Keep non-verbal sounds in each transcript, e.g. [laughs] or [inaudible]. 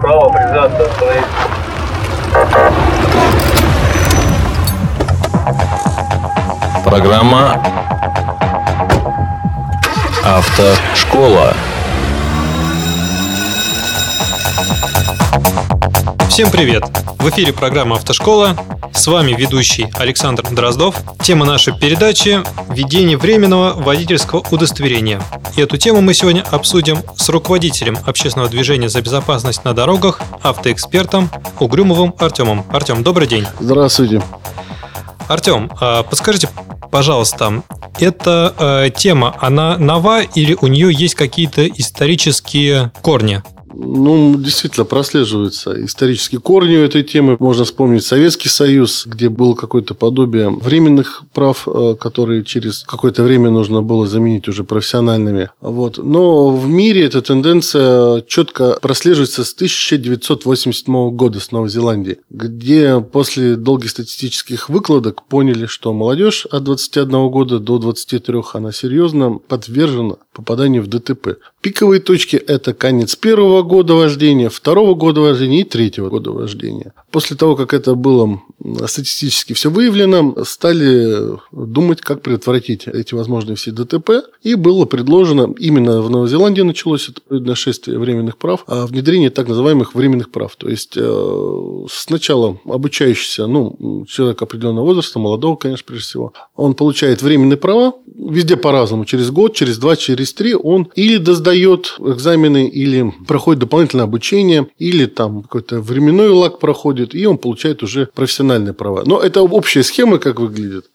Право, прижаться, остановить. Программа «Автошкола». Всем привет! В эфире программа «Автошкола». С вами ведущий Александр Дроздов. Тема нашей передачи – введение временного водительского удостоверения. И эту тему мы сегодня обсудим с руководителем общественного движения за безопасность на дорогах, автоэкспертом Угрюмовым Артемом. Артем, добрый день. Здравствуйте. Артем, а подскажите, пожалуйста, эта э, тема, она нова или у нее есть какие-то исторические корни? Ну, действительно, прослеживаются исторические корни у этой темы. Можно вспомнить Советский Союз, где было какое-то подобие временных прав, э, которые через какое-то время нужно было заменить уже профессиональными. Вот. Но в мире эта тенденция четко прослеживается с 1987 года с Новой Зеландии, где после долгих статистических выкладок поняли, что молодежь от 21 года до 23 она серьезно подвержена попаданию в ДТП. Пиковые точки – это конец первого года вождения, второго года вождения и третьего года вождения. После того, как это было статистически все выявлено, стали думать, как предотвратить эти возможные все ДТП. И было предложено, именно в Новой Зеландии началось это нашествие временных прав, а внедрение так называемых временных прав. То есть, э, сначала обучающийся, ну, человек определенного возраста, молодого, конечно, прежде всего, он получает временные права, везде по-разному, через год, через два, через три, он или досдает экзамены, или проходит дополнительное обучение, или там какой-то временной лак проходит, и он получает уже профессиональные права. Но это общая схема, как выглядит.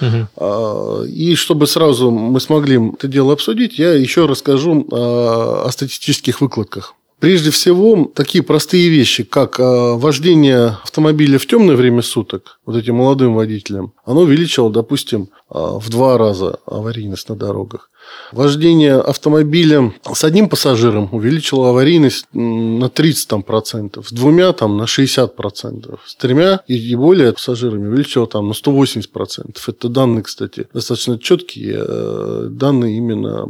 Угу. И чтобы сразу мы смогли это дело обсудить, я еще расскажу о статистических выкладках. Прежде всего, такие простые вещи, как а, вождение автомобиля в темное время суток, вот этим молодым водителям, оно увеличило, допустим, а, в два раза аварийность на дорогах. Вождение автомобиля с одним пассажиром увеличило аварийность на 30%, там, процентов, с двумя там, на 60%, процентов, с тремя и более пассажирами увеличило там, на 180%. процентов. Это данные, кстати, достаточно четкие, э, данные именно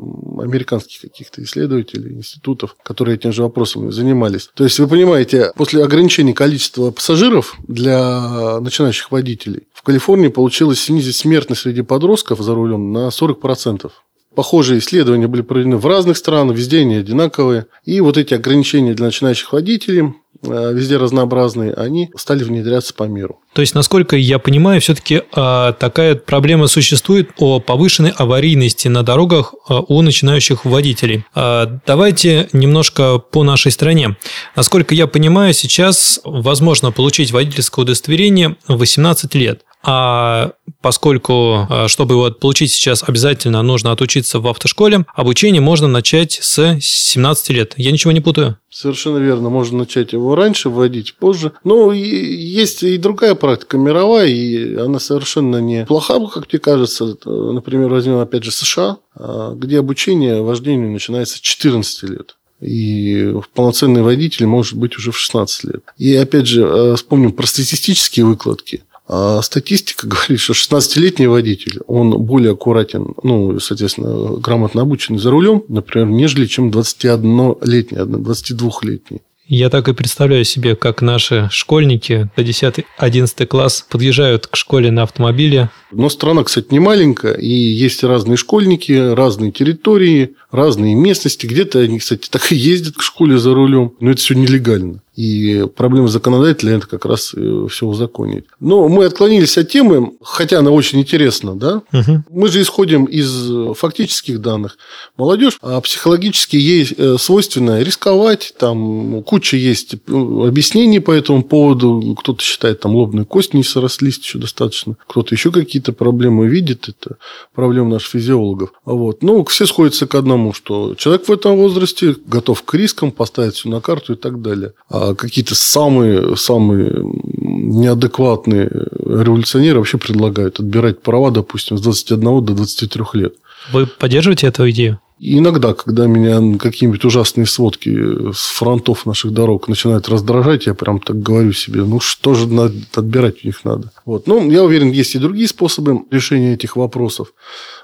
американских каких-то исследователей, институтов, которые этим же вопросом занимались. То есть, вы понимаете, после ограничения количества пассажиров для начинающих водителей в Калифорнии получилось снизить смертность среди подростков за рулем на 40%. Похожие исследования были проведены в разных странах, везде они одинаковые. И вот эти ограничения для начинающих водителей, э, везде разнообразные, они стали внедряться по миру. То есть, насколько я понимаю, все-таки а, такая проблема существует о повышенной аварийности на дорогах а, у начинающих водителей. Давайте немножко по нашей стране. Насколько я понимаю, сейчас возможно получить водительское удостоверение в 18 лет. А поскольку, а, чтобы его получить сейчас, обязательно нужно отучиться в автошколе, обучение можно начать с 17 лет. Я ничего не путаю? Совершенно верно. Можно начать его раньше, вводить позже. Но есть и другая практика мировая, и она совершенно не плоха, как мне кажется. Например, возьмем опять же США, а, где обучение вождению начинается с 14 лет. И полноценный водитель может быть уже в 16 лет. И опять же, а, вспомним про статистические выкладки. А статистика [laughs] говорит, что 16-летний водитель, он более аккуратен, ну, соответственно, грамотно обученный за рулем, например, нежели чем 21-летний, 22-летний. Я так и представляю себе, как наши школьники до 10-11 класс подъезжают к школе на автомобиле. Но страна, кстати, не маленькая, и есть разные школьники, разные территории, разные местности. Где-то они, кстати, так и ездят к школе за рулем, но это все нелегально. И проблема законодателя – это как раз э, все узаконить. Но мы отклонились от темы, хотя она очень интересна. Да? Угу. Мы же исходим из фактических данных. Молодежь а психологически ей э, свойственно рисковать. Там куча есть э, объяснений по этому поводу. Кто-то считает, там лобные кости не срослись еще достаточно. Кто-то еще какие-то проблемы видит. Это проблема наших физиологов. Вот. Ну, все сходятся к одному, что человек в этом возрасте готов к рискам, поставить все на карту и так далее. А какие-то самые, самые неадекватные революционеры вообще предлагают отбирать права, допустим, с 21 до 23 лет. Вы поддерживаете эту идею? Иногда, когда меня какие-нибудь ужасные сводки с фронтов наших дорог начинают раздражать, я прям так говорю себе, ну что же надо, отбирать у них надо. Вот. Ну, я уверен, есть и другие способы решения этих вопросов.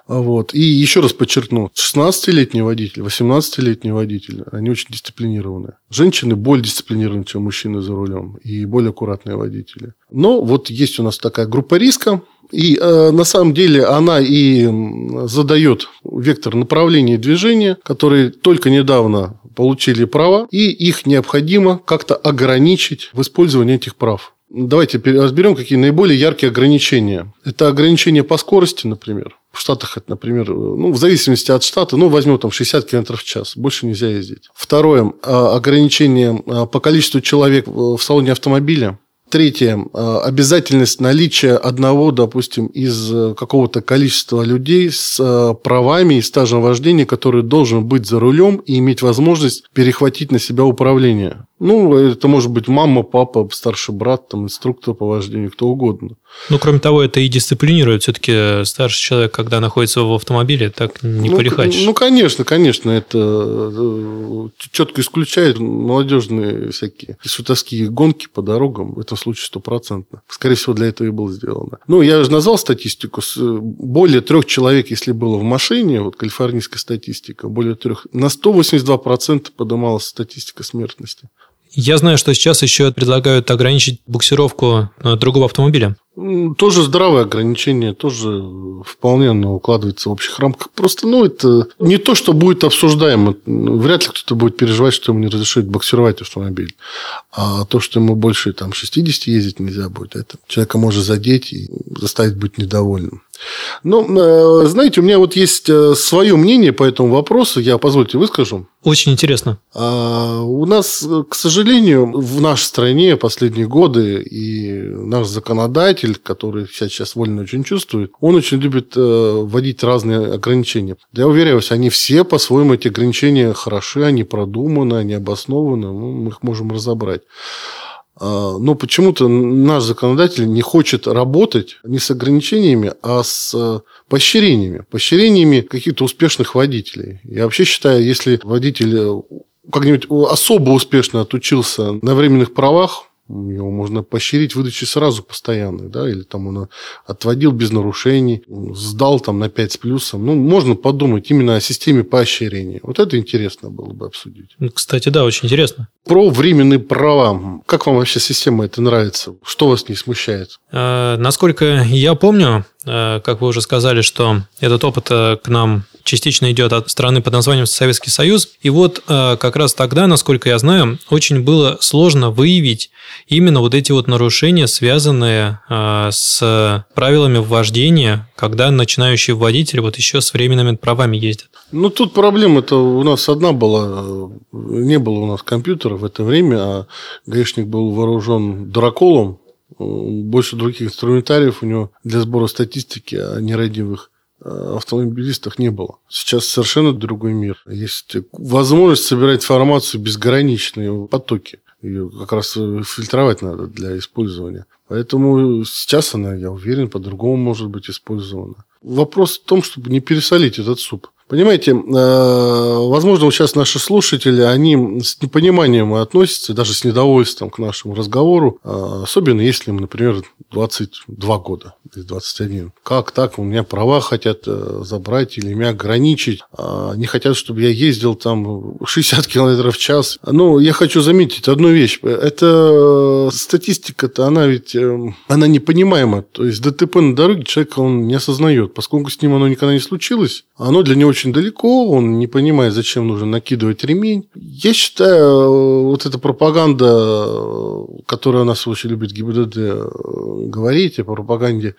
Вот. И еще раз подчеркну, 16-летний водитель, 18-летний водитель, они очень дисциплинированные. Женщины более дисциплинированы, чем мужчины за рулем, и более аккуратные водители. Но вот есть у нас такая группа риска, и э, на самом деле она и задает вектор направления движения, которые только недавно получили права, и их необходимо как-то ограничить в использовании этих прав. Давайте разберем, какие наиболее яркие ограничения. Это ограничение по скорости, например. В Штатах это, например, ну, в зависимости от штата, ну, возьмем там 60 км в час. Больше нельзя ездить. Второе. А, ограничение а, по количеству человек в салоне автомобиля. Третье. А, обязательность наличия одного, допустим, из э, какого-то количества людей с э, правами и стажем вождения, который должен быть за рулем и иметь возможность перехватить на себя управление. Ну, это может быть мама, папа, старший брат, там, инструктор по вождению, кто угодно. Ну, кроме того, это и дисциплинирует. Все-таки старший человек, когда находится в автомобиле, так не ну, порехачешь. Ну, конечно, конечно. Это э, четко исключает молодежные всякие шутовские гонки по дорогам. В этом случае стопроцентно. Скорее всего, для этого и было сделано. Ну, я же назвал статистику. Более трех человек, если было в машине, вот калифорнийская статистика, более трех, на 182% поднималась статистика смертности. Я знаю, что сейчас еще предлагают ограничить буксировку э, другого автомобиля. Тоже здравое ограничение, тоже вполне оно укладывается в общих рамках. Просто, ну, это не то, что будет обсуждаемо. Вряд ли кто-то будет переживать, что ему не разрешают боксировать автомобиль. А то, что ему больше там, 60 ездить нельзя будет, это человека может задеть и заставить быть недовольным. Ну, э, знаете, у меня вот есть э, свое мнение по этому вопросу. Я, позвольте, выскажу. Очень интересно. А, у нас, к сожалению, в нашей стране последние годы и наш законодатель, который сейчас, сейчас вольно очень чувствует, он очень любит э, вводить разные ограничения. Я уверяю вас, они все по-своему, эти ограничения хороши, они продуманы, они обоснованы, ну, мы их можем разобрать. А, но почему-то наш законодатель не хочет работать не с ограничениями, а с э, поощрениями. Поощрениями каких-то успешных водителей. Я вообще считаю, если водитель э, как-нибудь особо успешно отучился на временных правах, его можно поощрить выдачей сразу постоянной, да, или там он отводил без нарушений, сдал там на 5 с плюсом. Ну, можно подумать именно о системе поощрения. Вот это интересно было бы обсудить. Кстати, да, очень интересно. Про временные права. Как вам вообще система это нравится? Что вас не смущает? Э, насколько я помню, э, как вы уже сказали, что этот опыт э, к нам частично идет от страны под названием Советский Союз. И вот как раз тогда, насколько я знаю, очень было сложно выявить именно вот эти вот нарушения, связанные с правилами вождения, когда начинающий водитель вот еще с временными правами ездит. Ну, тут проблема-то у нас одна была. Не было у нас компьютера в это время, а гаишник был вооружен драколом, больше других инструментариев у него для сбора статистики о нерадивых Э, автомобилистах не было. Сейчас совершенно другой мир. Есть возможность собирать информацию безграничные потоки. Ее как раз фильтровать надо для использования. Поэтому сейчас она, я уверен, по-другому может быть использована. Вопрос в том, чтобы не пересолить этот суп. Понимаете, э, возможно, сейчас наши слушатели, они с непониманием относятся, даже с недовольством к нашему разговору, э, особенно если им, например, 22 года или 21. Как так? У меня права хотят э, забрать или меня ограничить. А не хотят, чтобы я ездил там 60 [laughs] км в час. Ну, я хочу заметить одну вещь. Это статистика-то, она ведь она непонимаема. То есть ДТП на дороге человек он не осознает. Поскольку с ним оно никогда не случилось, оно для него очень далеко, он не понимает, зачем нужно накидывать ремень. Я считаю, вот эта пропаганда, которая у нас очень любит ГИБДД э, говорить о пропаганде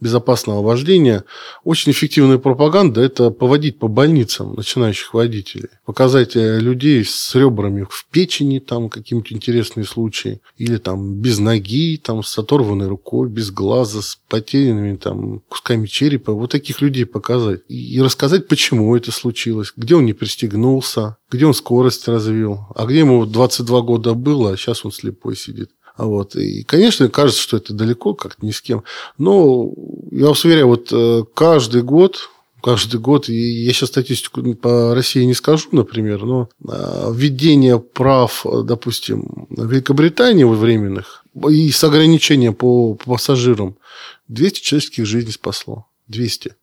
безопасного вождения, очень эффективная пропаганда – это поводить по больницам начинающих водителей, показать э, людей с ребрами в печени, там какие-нибудь интересные случаи, или там без ноги, там с оторванной рукой, без глаза, с потерянными там кусками черепа. Вот таких людей показать и рассказать, почему почему это случилось, где он не пристегнулся, где он скорость развил, а где ему 22 года было, а сейчас он слепой сидит. А вот. И, конечно, кажется, что это далеко, как-то ни с кем. Но я вас уверяю, вот э, каждый год каждый год, и я сейчас статистику по России не скажу, например, но а, введение прав, допустим, в Великобритании временных и с ограничением по, по пассажирам 200 человеческих жизней спасло. 200.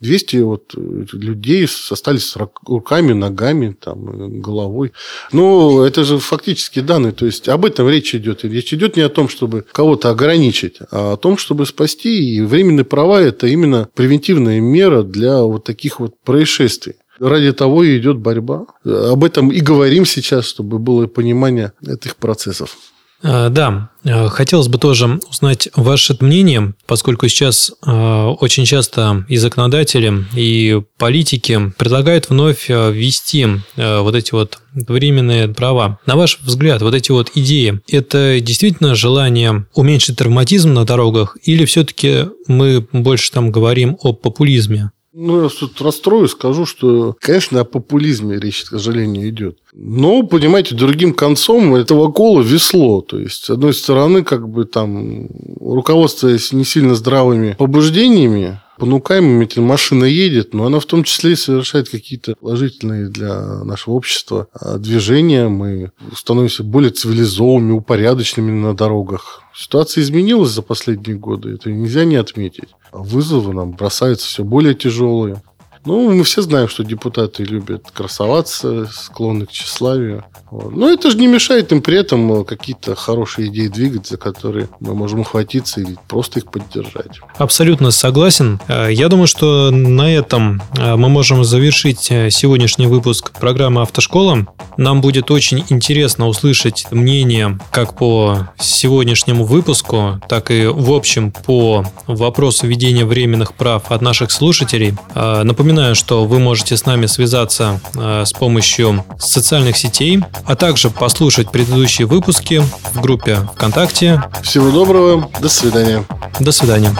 200 вот людей остались с руками, ногами, там, головой. Ну, это же фактически данные. То есть, об этом речь идет. И речь идет не о том, чтобы кого-то ограничить, а о том, чтобы спасти. И временные права – это именно превентивная мера для вот таких вот происшествий. Ради того и идет борьба. Об этом и говорим сейчас, чтобы было понимание этих процессов. А, да, а, хотелось бы тоже узнать ваше мнение, поскольку сейчас а, очень часто и законодатели, и политики предлагают вновь ввести вот эти вот временные права. На ваш взгляд, вот эти вот идеи, это действительно желание уменьшить травматизм на дорогах или все-таки мы больше там говорим о популизме? Ну, я тут расстрою, скажу, что, конечно, о популизме речь, к сожалению, идет. Но, понимаете, другим концом этого кола весло. То есть, с одной стороны, как бы там, руководствуясь не сильно здравыми побуждениями, понукаемыми, если машина едет, но она в том числе и совершает какие-то положительные для нашего общества а, движения. Мы становимся более цивилизованными, упорядоченными на дорогах. Ситуация изменилась за последние годы, это нельзя не отметить. Вызовы нам бросаются все более тяжелые. Ну, мы все знаем, что депутаты любят красоваться, склонны к тщеславию. Вот. Но это же не мешает им при этом э, какие-то хорошие идеи двигать, за которые мы можем ухватиться и просто их поддержать. Абсолютно согласен. Э, я думаю, что на этом э, мы можем завершить сегодняшний выпуск программы «Автошкола». Нам будет очень интересно услышать мнение как по сегодняшнему выпуску, так и в общем по вопросу введения временных прав от наших слушателей. Напоминаю, Напоминаю, что вы можете с нами связаться э, с помощью социальных сетей, а также послушать предыдущие выпуски в группе ВКонтакте. Всего доброго, до свидания. До свидания.